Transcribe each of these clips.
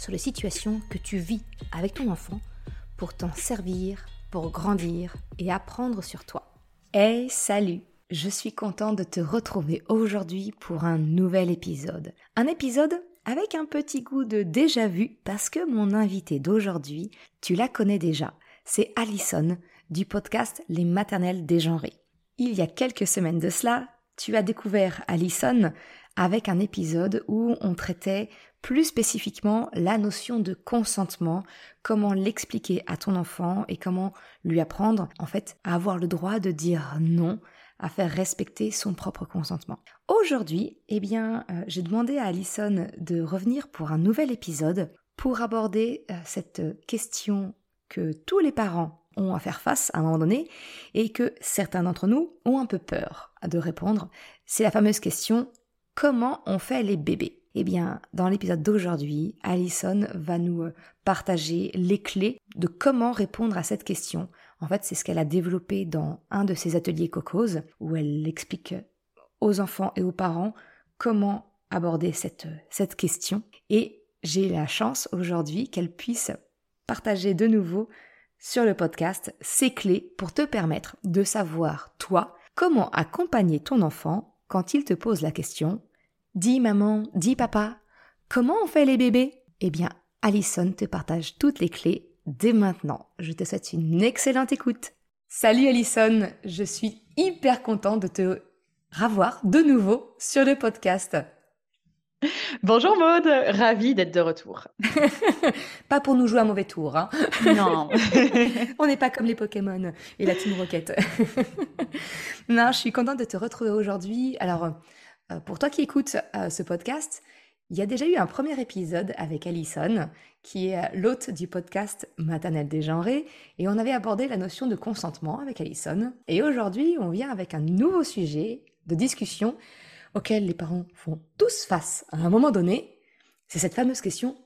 sur les situations que tu vis avec ton enfant pour t'en servir, pour grandir et apprendre sur toi. Hey, salut Je suis contente de te retrouver aujourd'hui pour un nouvel épisode. Un épisode avec un petit goût de déjà vu parce que mon invité d'aujourd'hui, tu la connais déjà. C'est Alison du podcast Les maternelles dégenrées. Il y a quelques semaines de cela, tu as découvert Alison avec un épisode où on traitait plus spécifiquement la notion de consentement, comment l'expliquer à ton enfant et comment lui apprendre en fait à avoir le droit de dire non, à faire respecter son propre consentement. Aujourd'hui, eh bien, euh, j'ai demandé à Alison de revenir pour un nouvel épisode pour aborder euh, cette question que tous les parents ont à faire face à un moment donné et que certains d'entre nous ont un peu peur de répondre. C'est la fameuse question comment on fait les bébés? Eh bien, dans l'épisode d'aujourd'hui, Alison va nous euh, partager les clés de comment répondre à cette question. En fait, c'est ce qu'elle a développé dans un de ses ateliers Cocos, où elle explique aux enfants et aux parents comment aborder cette, cette question. Et j'ai la chance aujourd'hui qu'elle puisse partager de nouveau sur le podcast ces clés pour te permettre de savoir, toi, comment accompagner ton enfant quand il te pose la question Dis maman, dis papa, comment on fait les bébés? Eh bien, Alison te partage toutes les clés dès maintenant. Je te souhaite une excellente écoute. Salut Alison, je suis hyper contente de te revoir de nouveau sur le podcast. Bonjour Maude, ravie d'être de retour. pas pour nous jouer un mauvais tour, hein. Non. On n'est pas comme les Pokémon et la Team Rocket. non, je suis contente de te retrouver aujourd'hui. Alors, pour toi qui écoutes euh, ce podcast, il y a déjà eu un premier épisode avec Alison, qui est euh, l'hôte du podcast Maternelle dégenrée, et on avait abordé la notion de consentement avec Alison. Et aujourd'hui, on vient avec un nouveau sujet de discussion auquel les parents font tous face à un moment donné. C'est cette fameuse question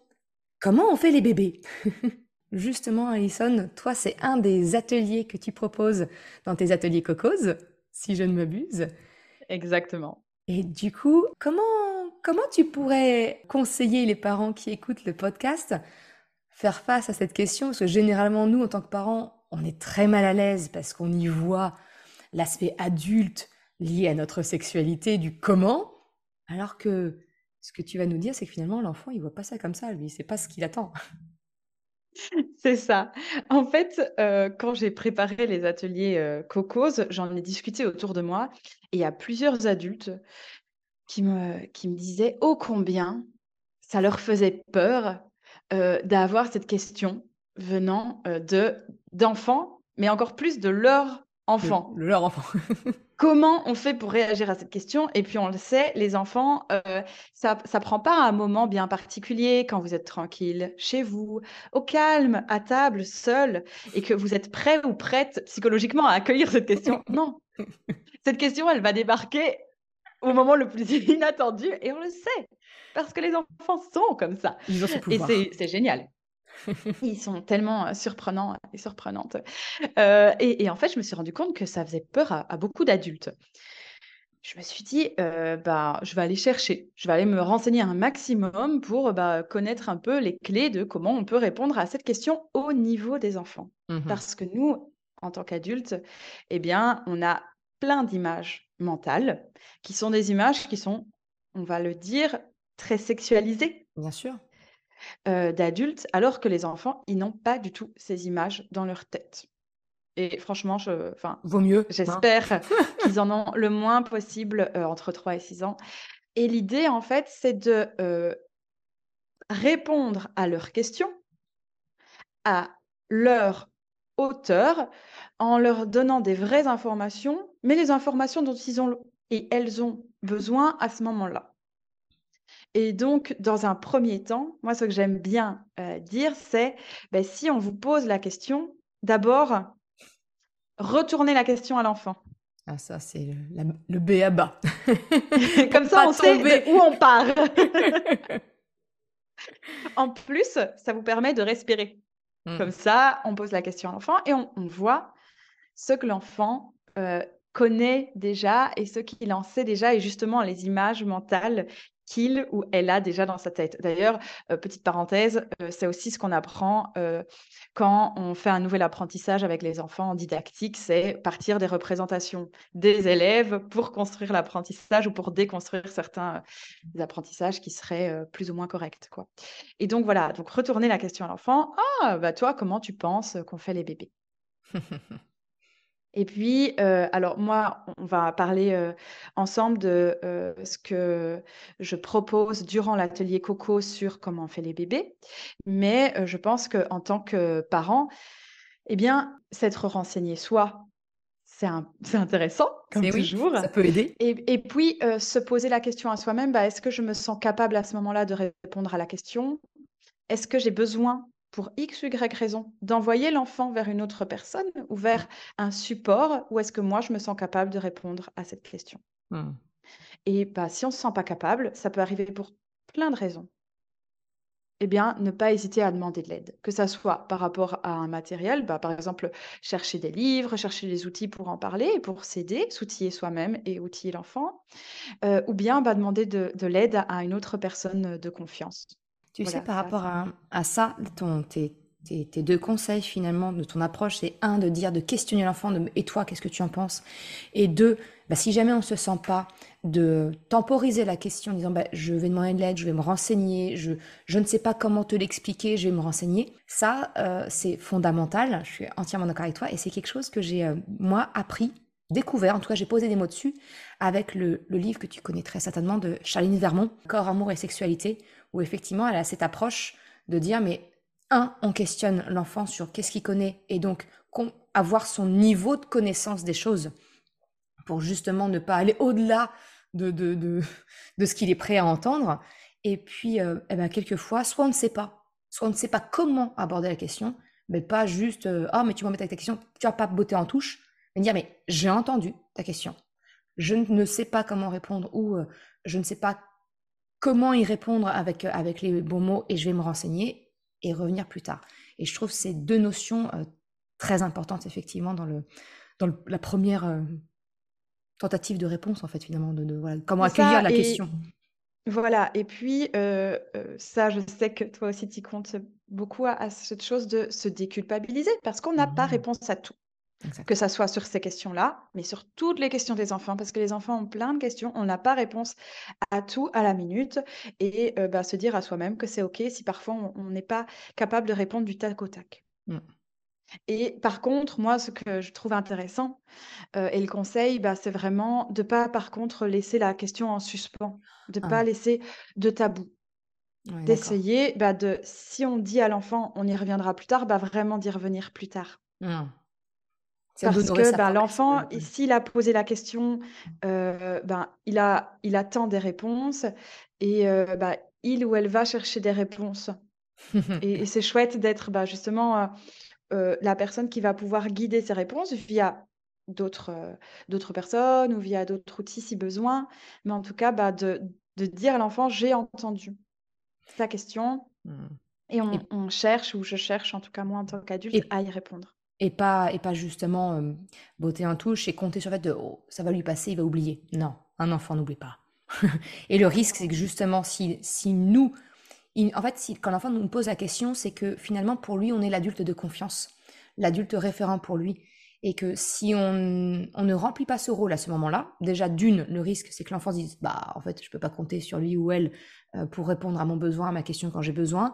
comment on fait les bébés? Justement, Alison, toi, c'est un des ateliers que tu proposes dans tes ateliers Cocos, si je ne m'abuse. Exactement. Et du coup, comment, comment tu pourrais conseiller les parents qui écoutent le podcast faire face à cette question? Parce que généralement, nous, en tant que parents, on est très mal à l'aise parce qu'on y voit l'aspect adulte lié à notre sexualité, du comment, alors que ce que tu vas nous dire, c'est que finalement, l'enfant, il voit pas ça comme ça, lui, c'est pas ce qu'il attend. C'est ça. En fait, euh, quand j'ai préparé les ateliers euh, Cocos, j'en ai discuté autour de moi et il y a plusieurs adultes qui me, disaient ô combien ça leur faisait peur euh, d'avoir cette question venant de d'enfants, mais encore plus de leurs enfants. leur enfant. Comment on fait pour réagir à cette question? Et puis on le sait, les enfants, euh, ça ne prend pas un moment bien particulier quand vous êtes tranquille chez vous, au calme, à table, seul, et que vous êtes prêt ou prête psychologiquement à accueillir cette question. Non, cette question, elle va débarquer au moment le plus inattendu, et on le sait, parce que les enfants sont comme ça. et c'est génial. Ils sont tellement euh, surprenants et surprenantes. Euh, et, en fait, je me suis rendu compte que ça faisait peur à, beaucoup d'adultes. Je me suis dit, euh, bah, je vais aller chercher, je vais aller me renseigner un maximum pour bah, connaître un peu les clés de comment on peut répondre à cette question au niveau des enfants. Mmh Parce que nous, en tant qu'adultes, eh bien, on a plein d'images mentales qui sont des images qui sont, on va le dire, très sexualisées. Bien sûr d'adultes, alors que les enfants, ils n'ont pas du tout ces images dans leur tête. Et franchement, je, enfin, Vaut mieux, hein. j'espère qu'ils en ont le moins possible entre 3 et 6 ans. Et l'idée, en fait, c'est de répondre à leurs questions, à leur hauteur, en leur donnant des vraies informations, mais les informations dont ils ont et elles ont besoin à ce moment-là. Et donc, dans un premier temps, moi, ce que j'aime bien dire, c'est ben, si on vous pose la question, d'abord, retournez la question à l'enfant. Ah, ça, c'est le, le B à bas. Comme ça, on sait où on part. en plus, ça vous permet de respirer. Mmh. Comme ça, on pose la question à l'enfant et on, voit ce que l'enfant connaît déjà et ce qu'il en sait déjà et justement les images mentales qu'il ou elle a déjà dans sa tête. D'ailleurs, euh, petite parenthèse, euh, c'est aussi ce qu'on apprend euh, quand on fait un nouvel apprentissage avec les enfants en didactique, c'est partir des représentations des élèves pour construire l'apprentissage ou pour déconstruire certains apprentissages qui seraient plus ou moins corrects. Quoi. Et donc voilà, donc retourner la question à l'enfant, ah, bah toi, comment tu penses qu'on fait les bébés? Et puis, euh, alors moi, on va parler euh, ensemble de euh, ce que je propose durant l'atelier Coco sur comment on fait les bébés. Mais je pense qu'en tant que parent, eh bien, s'être renseigné soi, c'est intéressant, comme toujours. ça peut aider. Et, puis, se poser la question à soi-même, bah, est-ce que je me sens capable à ce moment-là de répondre à la question? Est-ce que j'ai besoin pour X ou Y raison, d'envoyer l'enfant vers une autre personne ou vers un support, ou est-ce que moi, je me sens capable de répondre à cette question? Mmh. Et bah, si on ne se sent pas capable, ça peut arriver pour plein de raisons. Eh bien, ne pas hésiter à demander de l'aide, que ça soit par rapport à un matériel, bah, par exemple, chercher des livres, chercher des outils pour en parler, pour s'aider, s'outiller soi-même et outiller l'enfant, euh, ou bien bah, demander de, de l'aide à une autre personne de confiance. Tu sais, par rapport à, ça, ton, tes, deux conseils finalement de ton approche, c'est un, de dire, de questionner l'enfant, et toi, qu'est-ce que tu en penses? Et deux, bah, si jamais on ne se sent pas, de temporiser la question en disant, bah, je vais demander de l'aide, je vais me renseigner, je, je ne sais pas comment te l'expliquer, je vais me renseigner. Ça, euh, c'est fondamental, je suis entièrement d'accord avec toi, et c'est quelque chose que j'ai, euh, moi, appris découvert, en tout cas j'ai posé des mots dessus, avec le, le, livre que tu connais très certainement de Charline Vermont, Corps, Amour et Sexualité, où effectivement elle a cette approche de dire mais un, on questionne l'enfant sur qu'est-ce qu'il connaît et donc avoir son niveau de connaissance des choses pour justement ne pas aller au-delà de, de, de, ce qu'il est prêt à entendre. Et puis, euh, eh ben, quelquefois, soit on ne sait pas, soit on ne sait pas comment aborder la question, mais pas juste euh, Ah, mais tu m'en avec ta question, tu vas pas botter en touche, mais dire Mais j'ai entendu ta question, je ne sais pas comment répondre ou euh, je ne sais pas comment y répondre avec, euh, avec les bons mots et je vais me renseigner et revenir plus tard. Et je trouve ces deux notions euh, très importantes, effectivement, dans, le, dans la première euh, tentative de réponse, en fait, finalement, de, voilà, comment accueillir la question. Voilà, et puis ça, je sais que toi aussi, tu comptes beaucoup à, cette chose de se déculpabiliser parce qu'on n'a pas mmh. réponse à tout. Que ça soit sur ces questions-là, mais sur toutes les questions des enfants, parce que les enfants ont plein de questions, on n'a pas réponse à tout à la minute, et bah, se dire à soi-même que c'est OK si parfois on n'est pas capable de répondre du tac au tac. Mmh. Et par contre, moi, ce que je trouve intéressant, et le conseil, bah, c'est vraiment de pas, par contre, laisser la question en suspens, de ne pas ah. laisser de tabou. D'essayer, bah, de, si on dit à l'enfant, on y reviendra plus tard, bah, vraiment d'y revenir plus tard. Mmh. Parce que ben, l'enfant, s'il a posé la question, euh, ben, il, a, il attend des réponses et euh, ben, il ou elle va chercher des réponses. et, c'est chouette d'être ben, justement euh, la personne qui va pouvoir guider ces réponses via d'autres d'autres personnes ou via d'autres outils si besoin. Mais en tout cas, de, de dire à l'enfant, j'ai entendu ta question. Mmh. Et on, on, cherche, ou je cherche en tout cas moi en tant qu'adulte, à y répondre. Et pas, et pas justement euh, botter en touche et compter sur le fait de oh, ça va lui passer, il va oublier. Non, un enfant n'oublie pas. et le risque, c'est que justement, si, si nous, en fait, si, quand l'enfant nous pose la question, c'est que finalement, pour lui, on est l'adulte de confiance, l'adulte référent pour lui. Et que si on, on, ne remplit pas ce rôle à ce moment-là, déjà d'une, le risque, c'est que l'enfant se dise, bah, en fait, je peux pas compter sur lui ou elle euh, pour répondre à mon besoin, à ma question quand j'ai besoin.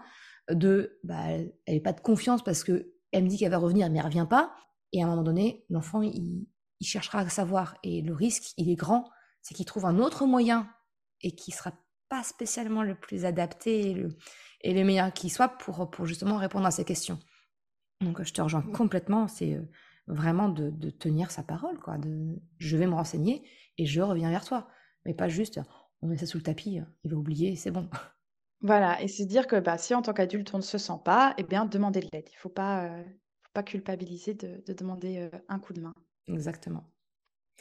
De, bah, elle n'a pas de confiance parce que elle me dit qu'elle va revenir, mais elle revient pas. Et à un moment donné, l'enfant, il, cherchera à savoir. Et le risque, il est grand, c'est qu'il trouve un autre moyen et qui sera pas spécialement le plus adapté et le, et le meilleur qui soit pour, pour justement répondre à ces questions. Donc je te rejoins complètement, c'est euh, vraiment de, de, tenir sa parole, quoi. De, je vais me renseigner et je reviens vers toi. Mais pas juste, on met ça sous le tapis, il va oublier, c'est bon. Voilà, et se dire que bah, si en tant qu'adulte on ne se sent pas, eh bien demander de l'aide. Il ne faut pas, euh, faut pas culpabiliser de, de demander euh, un coup de main. Exactement.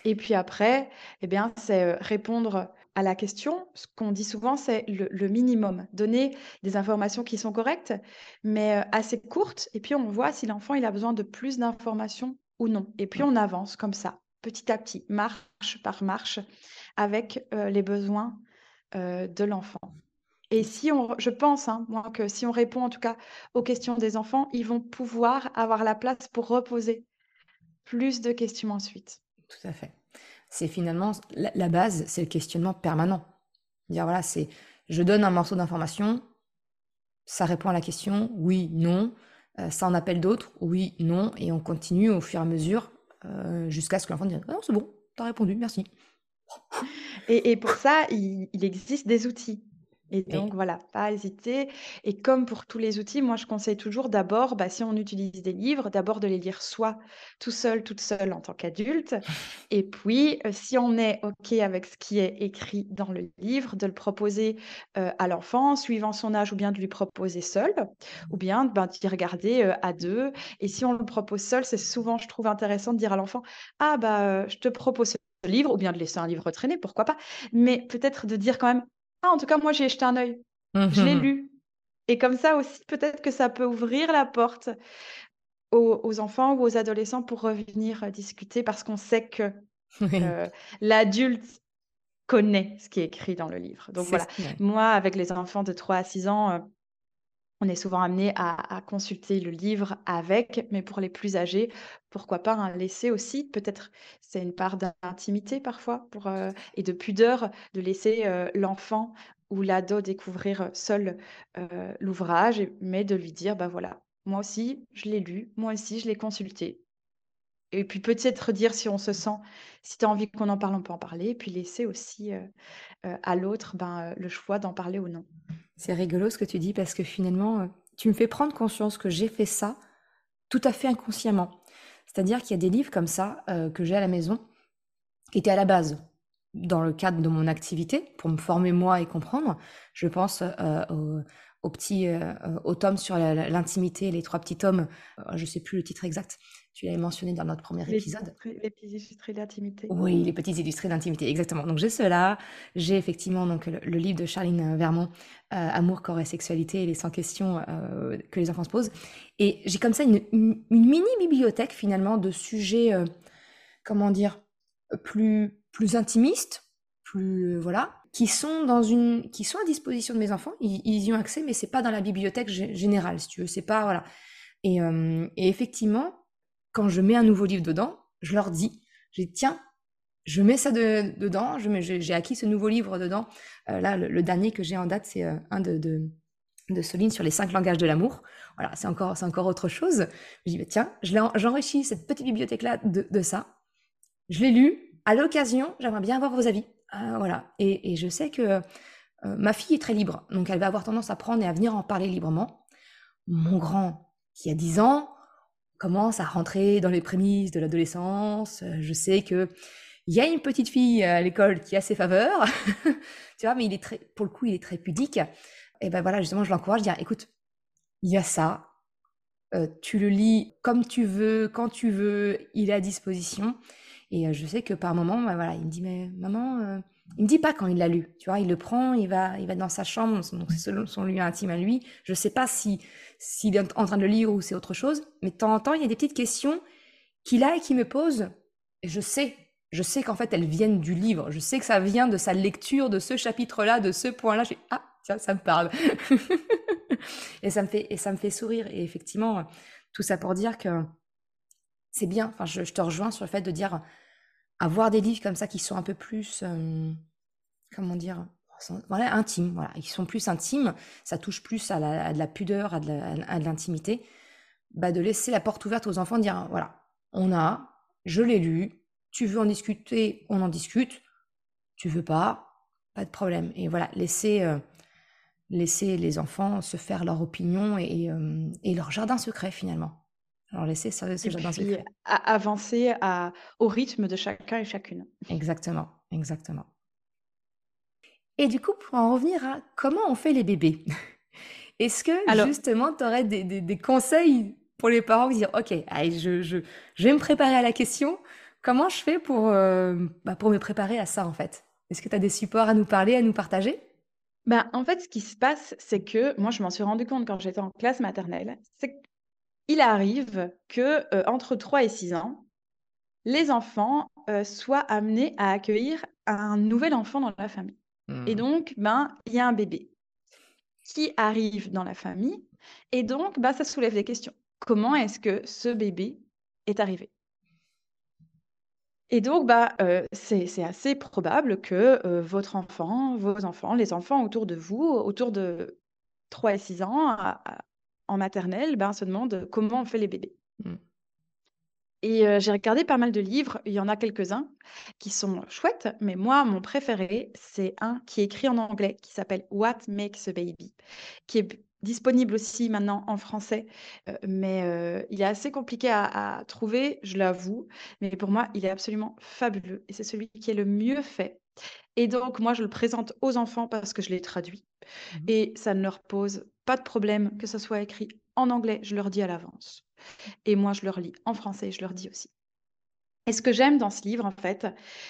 Et puis après, eh bien, c'est euh, répondre à la question. Ce qu'on dit souvent, c'est le, le minimum. Donner des informations qui sont correctes, mais assez courtes. Et puis on voit si l'enfant il a besoin de plus d'informations ou non. Et puis on avance comme ça, petit à petit, marche par marche, avec euh, les besoins de l'enfant. Et si on, je pense, hein, moi, que si on répond en tout cas aux questions des enfants, ils vont pouvoir avoir la place pour reposer plus de questions ensuite. Tout à fait. C'est finalement la, base, c'est le questionnement permanent. Dire voilà, c'est je donne un morceau d'information, ça répond à la question, oui, non. Euh, ça en appelle d'autres, oui, non. Et on continue au fur et à mesure euh, jusqu'à ce que l'enfant dise ah non, c'est bon, t'as répondu, merci. Et, et pour ça, il, il existe des outils. Et donc voilà, pas hésiter. Et comme pour tous les outils, moi je conseille toujours d'abord, bah, si on utilise des livres, d'abord de les lire soit tout seul, toute seule en tant qu'adulte. Et puis, euh, si on est OK avec ce qui est écrit dans le livre, de le proposer euh, à l'enfant, suivant son âge, ou bien de lui proposer seul, ou bien ben, d'y regarder euh, à deux. Et si on le propose seul, c'est souvent, je trouve intéressant de dire à l'enfant, ah bah, je te propose ce livre, ou bien de laisser un livre traîner, pourquoi pas. Mais peut-être de dire quand même, ah, en tout cas, moi, j'ai jeté un œil. Je l'ai mmh lu. Et comme ça aussi, peut-être que ça peut ouvrir la porte aux, enfants ou aux adolescents pour revenir euh, discuter parce qu'on sait que euh, l'adulte connaît ce qui est écrit dans le livre. Donc voilà, moi, avec les enfants de 3 à 6 ans, euh, on est souvent amené à, consulter le livre avec, mais pour les plus âgés, pourquoi pas un laisser aussi, peut-être c'est une part d'intimité parfois euh, et de pudeur de laisser euh, l'enfant ou l'ado découvrir seul euh, l'ouvrage, mais de lui dire, bah voilà, moi aussi je l'ai lu, moi aussi je l'ai consulté. Et puis peut-être dire si on se sent, si tu as envie qu'on en parle, on peut en parler, et puis laisser aussi à l'autre ben, le choix d'en parler ou non. C'est rigolo ce que tu dis parce que finalement, euh, tu me fais prendre conscience que j'ai fait ça tout à fait inconsciemment. C'est-à-dire qu'il y a des livres comme ça euh, que j'ai à la maison qui étaient à la base dans le cadre de mon activité pour me former moi et comprendre. Je pense euh, au, petit au tome sur l'intimité, les trois petits tomes. je ne sais plus le titre exact. Tu l'avais mentionné dans notre premier épisode. Les petits illustrés d'intimité. Oui, les petits illustrés d'intimité, exactement. Donc j'ai cela. J'ai effectivement donc le, livre de Charline Vermont, euh, Amour, corps et sexualité, les 100 questions euh, que les enfants se posent. Et j'ai comme ça une, mini bibliothèque finalement de sujets, euh, comment dire, plus plus intimistes, plus voilà, qui sont dans une, qui sont à disposition de mes enfants. Ils, y ont accès, mais c'est pas dans la bibliothèque générale, si tu veux. C'est pas voilà. Et, et effectivement, quand je mets un nouveau livre dedans, je leur dis, je tiens, je mets ça dedans, j'ai acquis ce nouveau livre dedans. Euh, là, le, dernier que j'ai en date, c'est euh, un de, de, de Soline sur les cinq langages de l'amour. Voilà, c'est encore, encore autre chose. Je dis, bah, tiens, j'enrichis cette petite bibliothèque-là de, de, ça. Je l'ai lu. À l'occasion, j'aimerais bien avoir vos avis. Euh, voilà. Et, je sais que ma fille est très libre, donc elle va avoir tendance à prendre et à venir en parler librement. Mon grand, qui a 10 ans, commence à rentrer dans les prémices de l'adolescence. Euh, je sais que il y a une petite fille à l'école qui a ses faveurs, tu vois, mais il est très, pour le coup, il est très pudique. Et ben voilà, justement, je l'encourage à dire, écoute, il y a ça, euh, tu le lis comme tu veux, quand tu veux, il est à disposition. Et euh, je sais que par moment, ben voilà, il me dit, mais maman, il me dit pas quand il l'a lu, tu vois, il le prend, il va, il va dans sa chambre, donc c'est son lieu intime à lui. Je sais pas si s'il est en train de le lire ou c'est autre chose, mais de temps en temps, il y a des petites questions qu'il a et qui me pose, et je sais, je sais qu'en fait elles viennent du livre, je sais que ça vient de sa lecture de ce chapitre-là, de ce point-là. J'ai ah tiens, ça me parle, et ça me fait et ça me fait sourire. Et effectivement, tout ça pour dire que c'est bien. Enfin, je, te rejoins sur le fait de dire avoir des livres comme ça qui sont un peu plus, euh, comment dire, voilà, intimes, voilà, ils sont plus intimes, ça touche plus à, la, de la pudeur, à de l'intimité, bah de laisser la porte ouverte aux enfants, dire voilà, on a, je l'ai lu, tu veux en discuter, on en discute, tu veux pas, pas de problème. Et voilà, laisser, euh, laisser les enfants se faire leur opinion et, euh, et leur jardin secret finalement. Alors laisser ce, ce jardin secret. avancer à, au rythme de chacun et chacune. Exactement, exactement. Et du coup, pour en revenir à comment on fait les bébés, est-ce que justement, tu aurais des, conseils pour les parents qui disent, OK, allez, je, je, vais me préparer à la question. Comment je fais pour, euh, bah, pour me préparer à ça, en fait? Est-ce que tu as des supports à nous parler, à nous partager? Bah, en fait, ce qui se passe, c'est que moi, je m'en suis rendu compte quand j'étais en classe maternelle, c'est qu'il arrive que euh, entre 3 et 6 ans, les enfants euh, soient amenés à accueillir un nouvel enfant dans la famille. Et mmh. donc, ben, il y a un bébé qui arrive dans la famille, et donc, ben, ça soulève des questions. Comment est-ce que ce bébé est arrivé? Et donc, bah, euh, c'est assez probable que euh, votre enfant, vos enfants, les enfants autour de vous, autour de 3 et 6 ans, en maternelle, ben, se demandent comment on fait les bébés. Mmh. Et j'ai regardé pas mal de livres, il y en a quelques-uns qui sont chouettes, mais moi, mon préféré, c'est un qui est écrit en anglais, qui s'appelle What Makes a Baby, qui est disponible aussi maintenant en français, mais il est assez compliqué à trouver, je l'avoue, mais pour moi, il est absolument fabuleux et c'est celui qui est le mieux fait. Et donc moi, je le présente aux enfants parce que je l'ai traduit. Mmh et ça ne leur pose pas de problème que ce soit écrit en anglais, je leur dis à l'avance. Et moi, je leur lis en français, je leur dis aussi. Et ce que j'aime dans ce livre, en fait,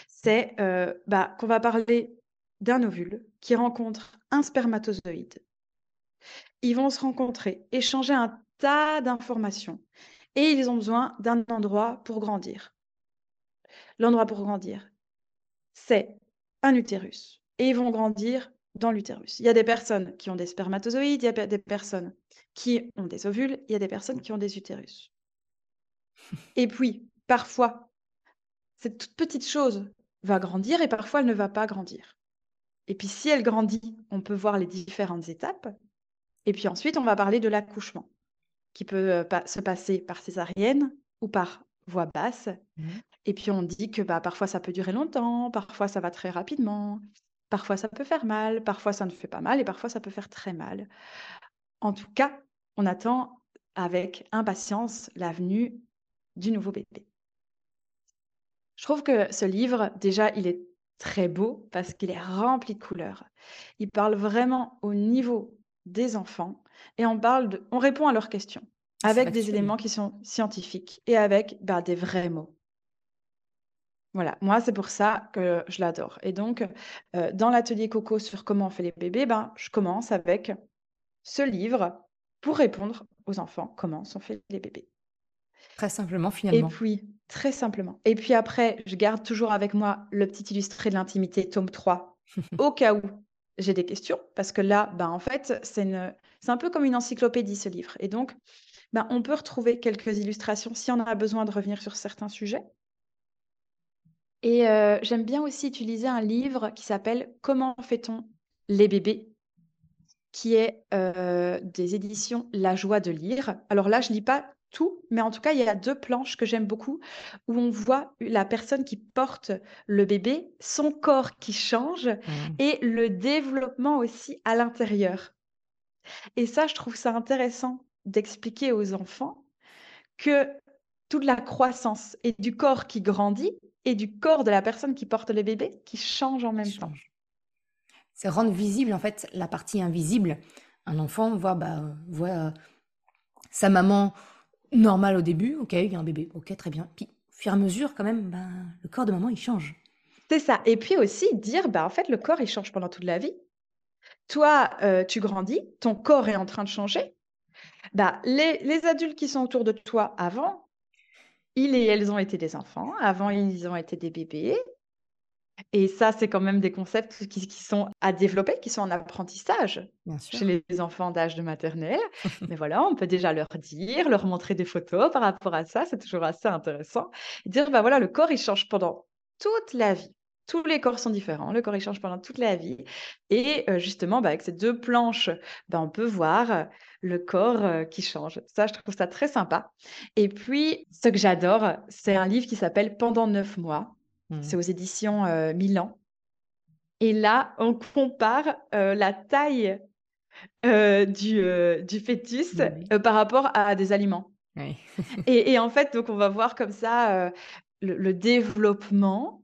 c'est euh, bah, qu'on va parler d'un ovule qui rencontre un spermatozoïde. Ils vont se rencontrer, échanger un tas d'informations et ils ont besoin d'un endroit pour grandir. L'endroit pour grandir, c'est un utérus. Et ils vont grandir dans l'utérus. Il y a des personnes qui ont des spermatozoïdes, il y a des personnes qui ont des ovules, il y a des personnes qui ont des utérus. Et puis, parfois, cette toute petite chose va grandir et parfois elle ne va pas grandir. Et puis si elle grandit, on peut voir les différentes étapes. Et puis ensuite, on va parler de l'accouchement, qui peut euh, se passer par césarienne ou par voie basse. Mmh. Et puis on dit que bah, parfois ça peut durer longtemps, parfois ça va très rapidement, parfois ça peut faire mal, parfois ça ne fait pas mal et parfois ça peut faire très mal. En tout cas, on attend avec impatience la venue du nouveau bébé. Je trouve que ce livre, déjà, il est très beau parce qu'il est rempli de couleurs. Il parle vraiment au niveau des enfants et on, parle de, on répond à leurs questions avec des éléments qui sont scientifiques et avec bah, des vrais mots. Voilà, moi, c'est pour ça que je l'adore. Et donc, euh, dans l'atelier Coco sur comment on fait les bébés, ben, je commence avec ce livre pour répondre aux enfants comment sont faits les bébés. Très simplement, Et finalement. puis, très simplement. Et puis après, je garde toujours avec moi le petit illustré de l'intimité, tome 3, au cas où j'ai des questions, parce que là, ben, en fait, c'est une... c'est un peu comme une encyclopédie, ce livre. Et donc, ben, on peut retrouver quelques illustrations si on a besoin de revenir sur certains sujets. Et j'aime bien aussi utiliser un livre qui s'appelle Comment fait-on les bébés? Qui est des éditions La joie de lire. Alors là, je lis pas tout, mais en tout cas, il y a deux planches que j'aime beaucoup où on voit la personne qui porte le bébé, son corps qui change mmh. et le développement aussi à l'intérieur. Et ça, je trouve ça intéressant d'expliquer aux enfants que toute la croissance et du corps qui grandit et du corps de la personne qui porte le bébé qui change en même temps. C'est rendre visible en fait la partie invisible. Un enfant voit, bah, voit euh, sa maman normale au début, ok, il y a un bébé, ok, très bien. Puis, au fur et à mesure, quand même, bah, le corps de maman, il change. C'est ça. Et puis aussi dire, bah, en fait, le corps, il change pendant toute la vie. Toi, euh, tu grandis, ton corps est en train de changer. Bah, les, les adultes qui sont autour de toi avant, ils et elles ont été des enfants, avant ils ont été des bébés. Et ça, c'est quand même des concepts qui, sont à développer, qui sont en apprentissage chez les enfants d'âge de maternelle. Mais voilà, on peut déjà leur dire, leur montrer des photos par rapport à ça, c'est toujours assez intéressant. Et dire, bah voilà, le corps, il change pendant toute la vie. Tous les corps sont différents, le corps il change pendant toute la vie. Et justement, bah, avec ces deux planches, bah, on peut voir le corps qui change. Ça, je trouve ça très sympa. Et puis, ce que j'adore, c'est un livre qui s'appelle Pendant neuf mois. C'est mmh. aux éditions Milan. Et là, on compare la taille du, du, fœtus par rapport à des aliments. et, en fait, donc on va voir comme ça le développement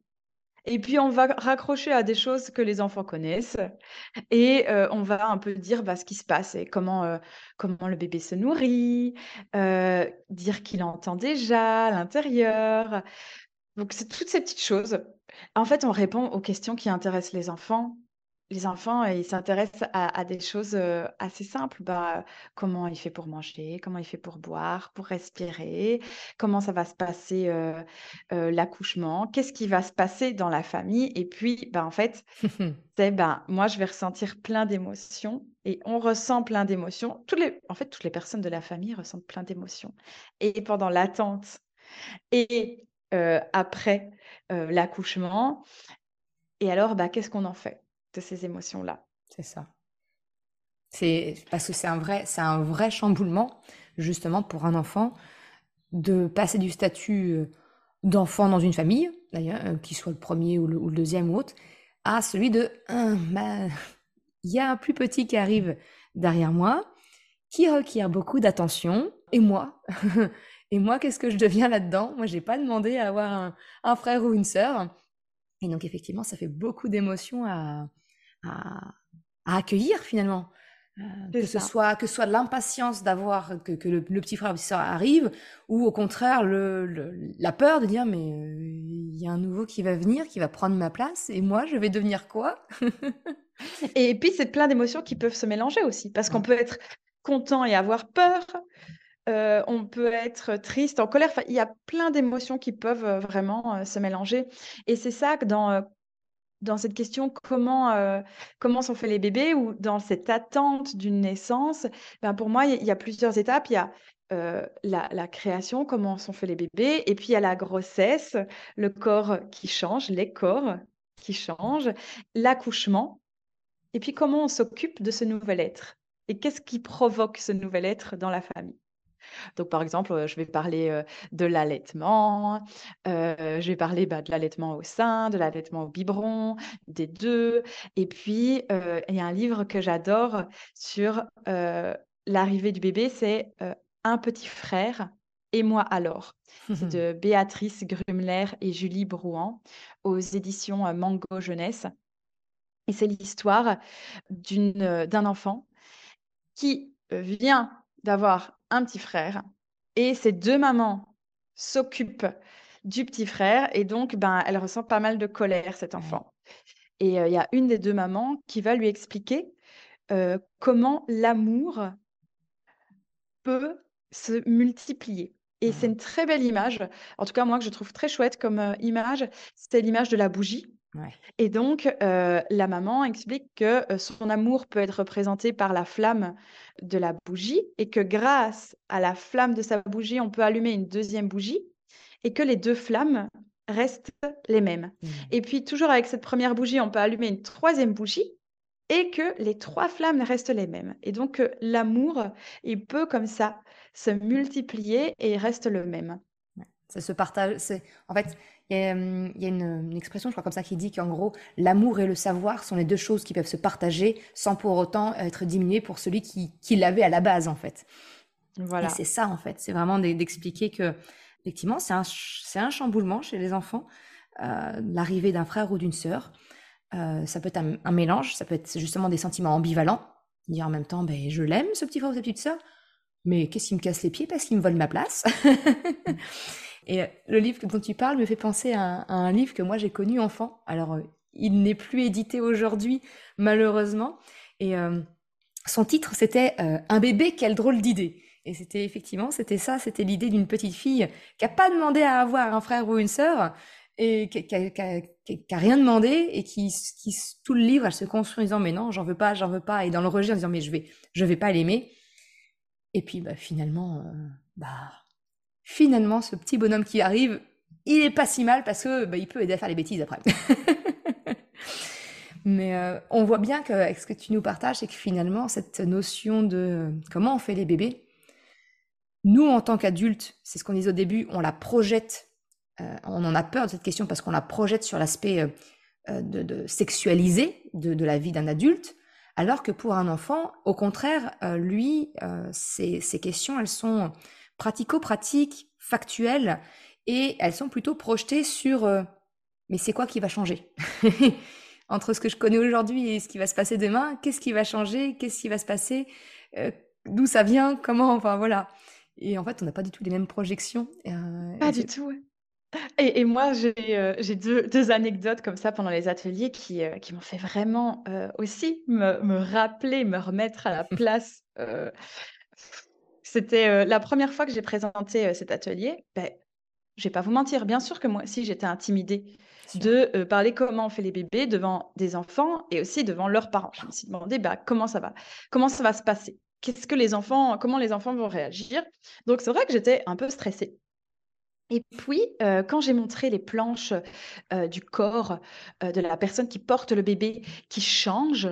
Et puis on va raccrocher à des choses que les enfants connaissent et heu, on va un peu dire, bah, ce qui se passe et comment, heu, comment le bébé se nourrit, heu, dire qu'il entend déjà à l'intérieur. Donc c'est toutes ces petites choses. En fait, on répond aux questions qui intéressent les enfants. Les enfants, ils s'intéressent à à des choses, heu, assez simples. Bah, comment il fait pour manger? Comment il fait pour boire, pour respirer? Comment ça va se passer, heu, l'accouchement? Qu'est-ce qui va se passer dans la famille? Et puis, bah, en fait, c'est, ben, moi, je vais ressentir plein d'émotions et on ressent plein d'émotions. Toutes les en fait, toutes les personnes de la famille ressentent plein d'émotions et pendant l'attente et après, l'accouchement et alors, bah, qu'est-ce qu'on en fait? Ces émotions-là? C'est ça. C'est parce que c'est un vrai c'est un vrai chamboulement, justement, pour un enfant, de passer du statut, heu, d'enfant dans une famille, d'ailleurs, heu, qu'il soit le premier ou le 2e ou autre, à celui de: «Hein, bah, il y a un plus petit qui arrive derrière moi, qui requiert beaucoup d'attention et moi? Et moi, qu'est-ce que je deviens là-dedans? Moi, j'ai pas demandé à avoir un un frère ou une sœur». Et donc effectivement, ça fait beaucoup d'émotions à à à accueillir finalement. C'est que ce soit que ce soit de l'impatience d'avoir que que le le petit frère ou petite sœur arrive ou au contraire le le la peur de dire: «Mais, heu, il y a un nouveau qui va venir, qui va prendre ma place et moi, je vais devenir quoi?» Et puis, c'est plein d'émotions qui peuvent se mélanger aussi, parce qu'on peut être content et avoir peur, heu, on peut être triste, en colère, enfin, il y a plein d'émotions qui peuvent, vraiment, se mélanger et c'est ça que dans, dans cette question comment, heu, comment sont faits les bébés ou dans cette attente d'une naissance, ben, pour moi, il y a plusieurs étapes. Il y a, la la création, comment sont faits les bébés et puis il y a la grossesse, le corps qui change, les corps qui changent, l'accouchement et puis comment on s'occupe de ce nouvel être et qu'est-ce qui provoque ce nouvel être dans la famille? Donc par exemple, je vais parler, de l'allaitement, je vais parler, bah, de l'allaitement au sein, de l'allaitement au biberon, des 2 et puis, il y a un livre que j'adore sur, l'arrivée du bébé, c'est, Un petit frère et moi alors. C'est de Béatrice Grumler et Julie Brouhan aux éditions, Mango Jeunesse et c'est l'histoire d'un enfant qui, vient d'avoir un petit frère. Et ses 2 mamans s'occupent du petit frère et donc ben, elle ressent pas mal de colère, cet enfant. Et heu, il y a une des 2 mamans qui va lui expliquer, heu, comment l'amour peut se multiplier. Et c'est Mmh. une très belle image, en tout cas moi que je trouve très chouette comme, heu, image, c'est l'image de la bougie Ouais. et donc heu, la maman explique que, heu, son amour peut être représenté par la flamme de la bougie et que grâce à la flamme de sa bougie, on peut allumer une 2e bougie et que les 2 flammes restent les mêmes Mmh. et puis toujours avec cette 1re bougie, on peut allumer une 3e bougie et que les 3 flammes restent les mêmes et donc heu, l'amour, il peut comme ça se multiplier et il reste le même. Ouais, se partage, c'est en fait, il y a, hem, il y a une, une expression, je crois comme ça, qui dit qu'en gros, l'amour et le savoir sont les 2 choses qui peuvent se partager sans pour autant être diminuées pour celui qui qui l'avait à la base, en fait et c'est Voilà. ça, en fait, c'est vraiment d'e d'expliquer qu'effectivement, c'est un un chamboulement chez les enfants, heu, l'arrivée d'un frère ou d'une sœur. Heu, ça peut être un un mélange, ça peut être justement des sentiments ambivalents, dire en même temps: «Beh, je l'aime ce petit frère ou cette petite sœur, mais qu'est-ce qu'il me casse les pieds parce qu'il me vole ma place?» et heu, le livre dont tu parles me fait penser à un livre que moi j'ai connu enfant. Alors, heu, il n'est plus édité aujourd'hui, malheureusement. Et hem, son titre c'était, «Un bébé, quelle drôle d'idée» et c'était effectivement, c'était ça, c'était l'idée d'une petite fille qui a pas demandé à avoir un frère ou une sœur et qui a qui a qui a qui a rien demandé et qui tout le livre, elle se construit en disant: «Mais non, j'en veux pas, j'en veux pas» et dans le rejet en disant: «Mais je vais je vais pas l'aimer» et puis, bah, finalement, bah, finalement, ce petit bonhomme qui arrive, il est pas si mal parce que, bah, il peut aider à faire les bêtises après. Mais heu, on voit bien qu'avec ce que tu nous partages, c'est que finalement, cette notion de comment on fait les bébés, nous, en tant qu'adultes, c'est ce qu'on disait au début, on la projette, heu, on en a peur de cette question parce qu'on la projette sur l'aspect, heu, de sexualisé de la vie d'un adulte, alors que pour un enfant, au contraire, lui, ces questions, elles sont pratico-pratiques, factuelles et elles sont plutôt projetées sur, heu mais c'est quoi qui va changer Entre ce que je connais aujourd'hui et ce qui va se passer demain, qu'est-ce qui va changer? Qu'est-ce qui va se passer? Euh, D'où ça vient? Comment? Enfin voilà. Et en fait, on n'a pas du tout les mêmes projections. Euh, pas du tout. Et, et, moi, j'ai euh, deux, deux, anecdotes comme ça pendant les ateliers qui, qui m'ont fait vraiment aussi me, me, rappeler, me remettre à la place. C'était la première fois que j'ai présenté cet atelier. Ben, je vais pas vous mentir, bien sûr que moi aussi j'étais intimidée de euh, parler comment on fait les bébés devant des enfants et aussi devant leurs parents. Je me suis demandé bah, comment ça va, comment ça va se passer, qu'est-ce que les enfants, comment les enfants vont réagir? Donc c'est vrai que j'étais un peu stressée. Et puis, euh, quand j'ai montré les planches euh, du corps de la personne qui porte le bébé, qui change,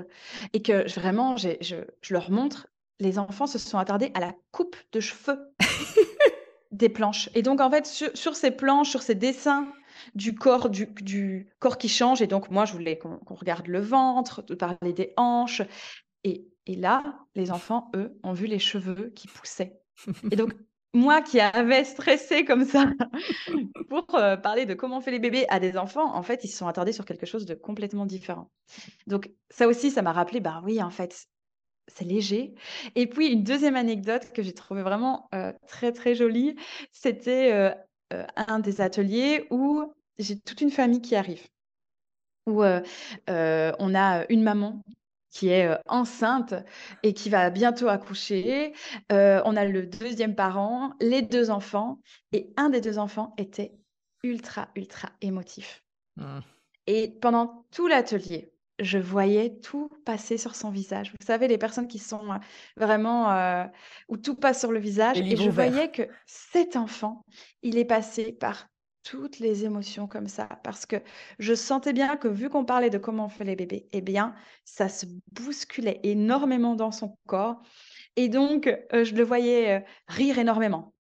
et que vraiment, je, je leur montre, les enfants se sont attardés à la coupe de cheveux des planches. Et donc, en fait, sur, ces planches, sur ces dessins du corps, du, corps qui change, et donc moi, je voulais qu'on regarde le ventre, de parler des hanches. Et, là, les enfants, eux, ont vu les cheveux qui poussaient. Et donc, moi qui avais stressé comme ça pour euh, parler de comment on fait les bébés à des enfants, en fait, ils se sont attardés sur quelque chose de complètement différent. Donc, ça aussi, ça m'a rappelé, bah oui, en fait, c'est léger. Et puis une deuxième anecdote que j'ai trouvée vraiment, très, très jolie, c'était, un des ateliers où j'ai toute une famille qui arrive. Où, on a, une maman qui est, enceinte et qui va bientôt accoucher. on a le deuxième parent, les deux enfants et un des deux enfants était ultra, ultra émotif. Mmh. Et pendant tout l'atelier je voyais tout passer sur son visage. Vous savez, les personnes qui sont euh, vraiment euh, où tout passe sur le visage. Et je voyais que cet enfant, il est passé par toutes les émotions comme ça, parce que je sentais bien que vu qu'on parlait de comment on fait les bébés, eh bien, ça se bousculait énormément dans son corps. Et donc, euh, je le voyais rire énormément.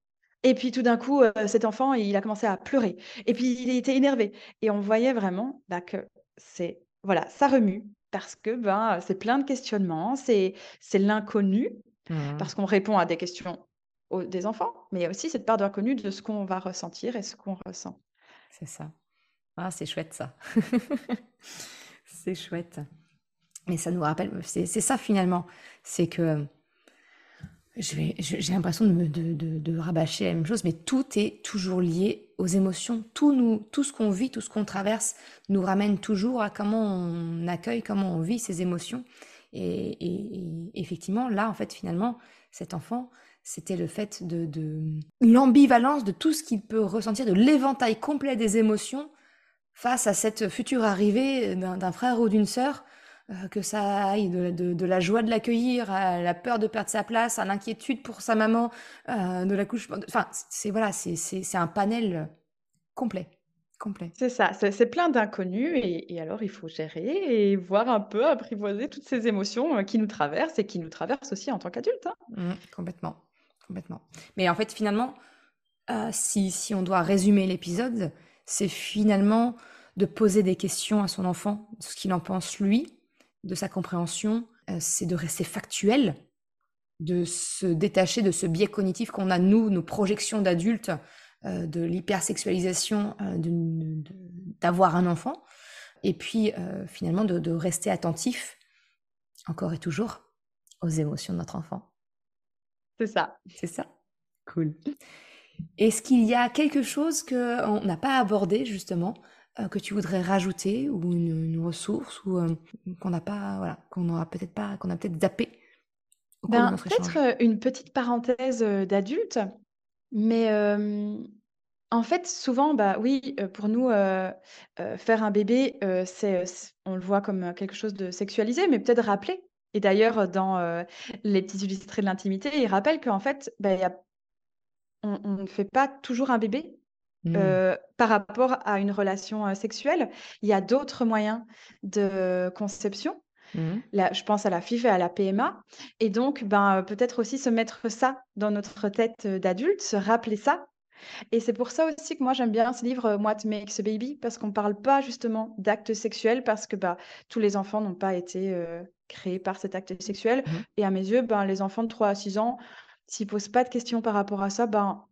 Et puis tout d'un coup, cet enfant, il a commencé à pleurer. Et puis il était énervé. Et on voyait vraiment bah, que c'est voilà, ça remue parce que, ben, c'est plein de questionnements, c'est c'est l'inconnu, mmh parce qu'on répond à des questions des enfants, mais il y a aussi cette part d'inconnu de ce qu'on va ressentir et ce qu'on ressent. C'est ça. Ah, c'est chouette ça. C'est chouette. Mais ça nous rappelle, c'est ça finalement, c'est que j'ai l'impression de, de, de, rabâcher la même chose, mais tout est toujours lié aux émotions. Tout, nous, tout ce qu'on vit, tout ce qu'on traverse nous ramène toujours à comment on accueille, comment on vit ces émotions. Et, effectivement, là, en fait, finalement, cet enfant, c'était le fait de, de l'ambivalence de tout ce qu'il peut ressentir, de l'éventail complet des émotions face à cette future arrivée d'un frère ou d'une sœur euh, que ça aille de, la joie de l'accueillir, à la peur de perdre sa place, à l'inquiétude pour sa maman, euh, de la couche. Enfin, c'est voilà, c'est un panel complet. complet. C'est ça, c'est plein d'inconnus et, alors il faut gérer et voir un peu apprivoiser toutes ces émotions euh, qui nous traversent et qui nous traversent aussi en tant qu'adultes. Hein. Mmh, complètement, complètement. Mais en fait, finalement, si, si on doit résumer l'épisode, c'est finalement de poser des questions à son enfant, ce qu'il en pense lui, de sa compréhension, euh, c'est de rester factuel, de se détacher de ce biais cognitif qu'on a, nous, nos projections d'adultes, euh, de l'hypersexualisation euh, d'avoir un enfant, et puis finalement de, rester attentif, encore et toujours, aux émotions de notre enfant. C'est ça. C'est ça. Cool. Est-ce qu'il y a quelque chose qu'on n'a pas abordé justement euh, que tu voudrais rajouter ou une, ressource ou euh, qu'on n'a pas, voilà, qu'on aura peut-être pas, qu'on a peut-être zappé ben, Peut-être euh, une petite parenthèse d'adulte, mais en fait, souvent, bah oui, pour nous, faire un bébé, c'est, on le voit comme quelque chose de sexualisé, mais peut-être rappeler. Et d'ailleurs, dans les petits illustrés de l'intimité, il rappelle qu'en fait, bah, y a... on ne fait pas toujours un bébé, Mmh. par rapport à une relation, sexuelle. Il y a d'autres moyens de conception. Mmh. Là, je pense à la FIV et à la PMA et donc ben, peut-être aussi se mettre ça dans notre tête, d'adulte, se rappeler ça et c'est pour ça aussi que moi j'aime bien ce livre, What Makes a Baby parce qu'on ne parle pas justement d'actes sexuels parce que, bah, tous les enfants n'ont pas été, créés par cet acte sexuel mmh. et à mes yeux, ben, les enfants de 3 à 6 ans, s'ils posent pas de questions par rapport à ça, ben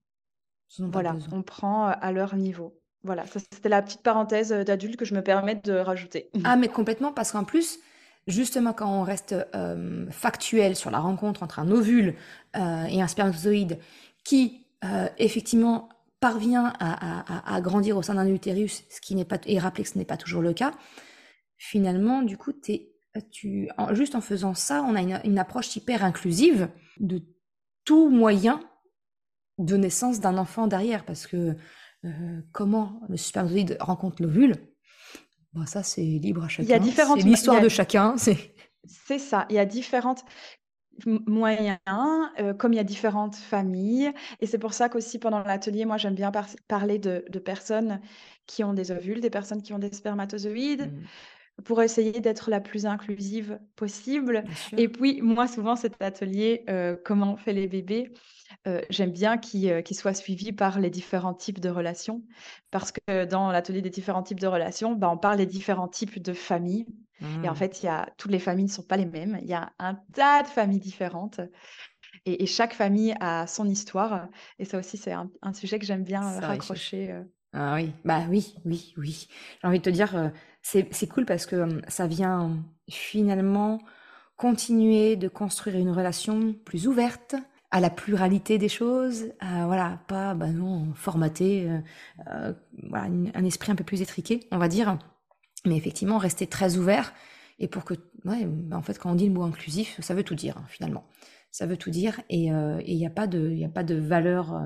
voilà, on prend, à leur niveau. voilà, c'était la petite parenthèse d'adulte que je me permets de rajouter. Ah, mais complètement, parce qu'en plus, justement, quand on reste factuel sur la rencontre entre un ovule et un spermatozoïde qui, effectivement, parvient à, grandir au sein d'un utérus, ce qui n'est pas, et rappeler que ce n'est pas toujours le cas, finalement, du coup, tu, juste en faisant ça, on a une, approche hyper inclusive de tout moyen de naissance d'un enfant derrière, parce que euh, comment le spermatozoïde rencontre l'ovule, bon, ça c'est libre à chacun. Il y a différentes. C'est l'histoire de chacun. C'est ça. Il y a différentes moyens, euh, comme il y a différentes familles. Et c'est pour ça qu'aussi pendant l'atelier, moi j'aime bien parler de, personnes qui ont des ovules, des personnes qui ont des spermatozoïdes. Mmh. Pour essayer d'être la plus inclusive possible. Et puis, moi, souvent, cet atelier, euh, comment on fait les bébés, euh, j'aime bien qu'il soit suivi par les différents types de relations. Parce que dans l'atelier des différents types de relations, bah, on parle des différents types de familles. Et en mmh. fait, y a, toutes les familles ne sont pas les mêmes. Il y a un tas de familles différentes. Et, chaque famille a son histoire. Et ça aussi, c'est un, sujet que j'aime bien raccrocher. Euh. Ah oui, bah oui, oui, oui. J'ai envie de te dire, euh, c'est cool parce que ça vient finalement continuer de construire une relation plus ouverte à la pluralité des choses, voilà, pas bah non, formaté, euh, voilà, un esprit un peu plus étriqué, on va dire. Mais effectivement, rester très ouvert. Et pour que, ouais, bah, en fait, quand on dit le mot inclusif, ça veut tout dire, hein, finalement. Ça veut tout dire. Et il euh, n'y a, pas de, valeur euh,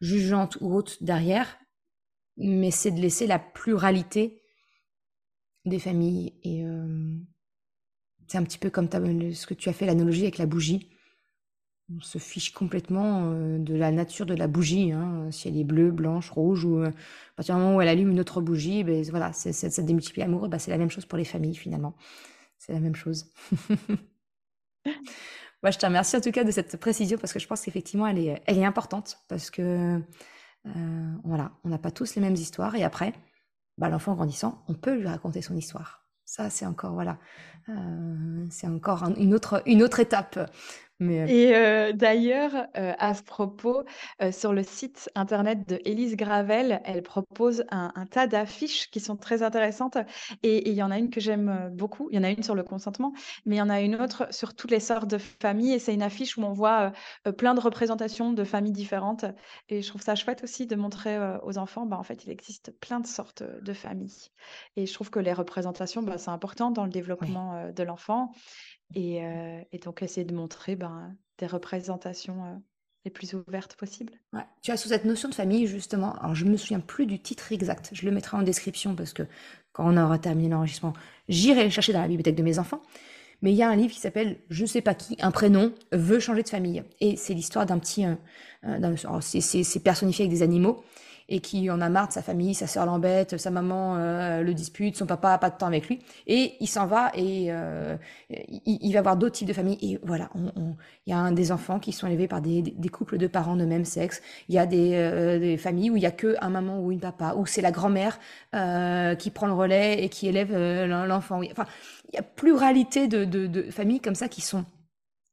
jugeante ou autre derrière. Mais c'est de laisser la pluralité des familles. Et euh, c'est un petit peu comme ce que tu as fait, l'analogie avec la bougie on se fiche complètement euh, de la nature de la bougie, hein, si elle est bleue, blanche, rouge, ou euh, à partir du moment où elle allume une autre bougie, ben, voilà, c'est, ça démultiplie l'amour, ben, c'est la même chose pour les familles finalement. C'est la même chose. Moi, je te remercie en tout cas de cette précision parce que je pense qu'effectivement, elle est, importante parce que voilà, on n'a pas tous les mêmes histoires et après, bah, l'enfant grandissant, on peut lui raconter son histoire. Ça, c'est encore voilà, c'est encore une autre étape et d'ailleurs, à ce propos, sur le site internet de Élise Gravel, elle propose un tas d'affiches qui sont très intéressantes et il y en a une que j'aime, beaucoup. Il y en a une sur le consentement, mais il y en a une autre sur toutes les sortes de familles et c'est une affiche où on voit, plein de représentations de familles différentes et je trouve ça chouette aussi de montrer, aux enfants, bah, en fait, il existe plein de sortes, de familles et je trouve que les représentations, bah, c'est important dans le développement, de l'enfant et, donc essayer de montrer ben, des représentations les plus ouvertes possibles. Tu as sous cette notion de famille, justement, alors je me souviens plus du titre exact, je le mettrai en description parce que quand on aura terminé l'enregistrement, j'irai le chercher dans la bibliothèque de mes enfants. Mais il y a un livre qui s'appelle Je sais pas qui, un prénom, veut changer de famille. Et c'est l'histoire d'un petit. c'est personnifié avec des animaux et qui en a marre de sa famille, sa sœur l'embête, sa maman euh, le dispute, son papa a pas de temps avec lui, et il s'en va et euh, il, va voir d'autres types de familles. Et voilà, il y a un, des enfants qui sont élevés par des, des couples de parents de même sexe. Il y a des, euh, des, familles où il y a que un maman ou une papa, où c'est la grand-mère qui prend le relais et qui élève l'enfant. Enfin, il y a pluralité de, de, de familles comme ça qui sont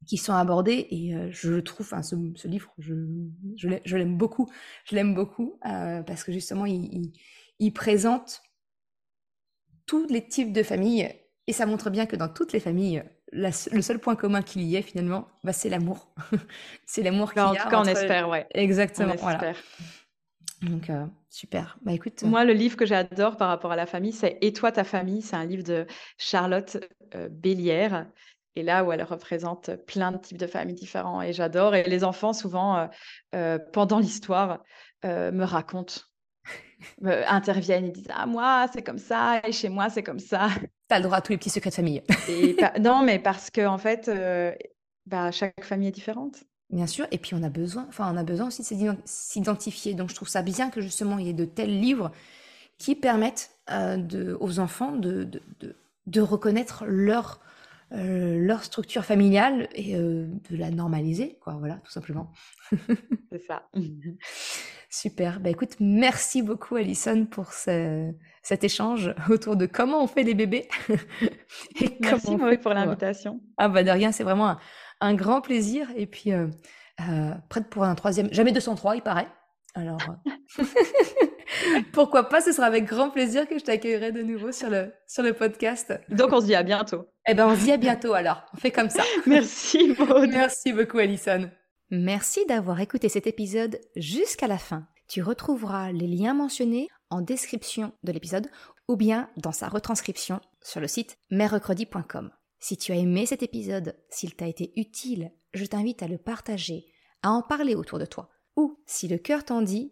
qui sont abordés et euh, je trouve, enfin, ce, ce, livre, je, je l'aime beaucoup, je l'aime beaucoup euh, parce que justement, il, il, présente tous les types de familles et ça montre bien que dans toutes les familles, le seul point commun qu'il y ait finalement, bah, c'est l'amour. c'est l'amour qu'il y a. En tout cas, on espère, ouais. Exactement, on voilà. Donc, euh, super. Bah, écoute. Moi, le livre que j'adore par rapport à la famille, c'est Et toi, ta famille. C'est un livre de Charlotte Bélière et là où elle représente plein de types de familles différents. Et j'adore. Et les enfants, souvent, euh, euh, pendant l'histoire, euh, me racontent, interviennent et disent Ah, moi, c'est comme ça, et chez moi, c'est comme ça. Tu as le droit à tous les petits secrets de famille. non, mais parce qu'en en fait, bah, chaque famille est différente. Bien sûr, et puis on a besoin, enfin on a besoin aussi de s'identifier. Donc je trouve ça bien que justement il y ait de tels livres qui permettent de, aux enfants de, de, de reconnaître leur euh, leur structure familiale et euh, de la normaliser, quoi, voilà, tout simplement. C'est ça. Super. Bah écoute, merci beaucoup Alison pour cet échange autour de comment on fait des bébés. et merci Marie pour l'invitation. Ah bah de rien, c'est vraiment un, grand plaisir. Et puis, euh, prête pour un troisième. Jamais 203, il paraît. Alors, Pourquoi pas, ce sera avec grand plaisir que je t'accueillerai de nouveau sur le, sur le podcast. Donc on se dit à bientôt. Eh ben on se dit à bientôt alors, on fait comme ça. Merci Maud. Merci beaucoup Alison. Merci d'avoir écouté cet épisode jusqu'à la fin. Tu retrouveras les liens mentionnés en description de l'épisode ou bien dans sa retranscription sur le site merrecredi.com. Si tu as aimé cet épisode, s'il t'a été utile, je t'invite à le partager, à en parler autour de toi. Ou, si le cœur t'en dit,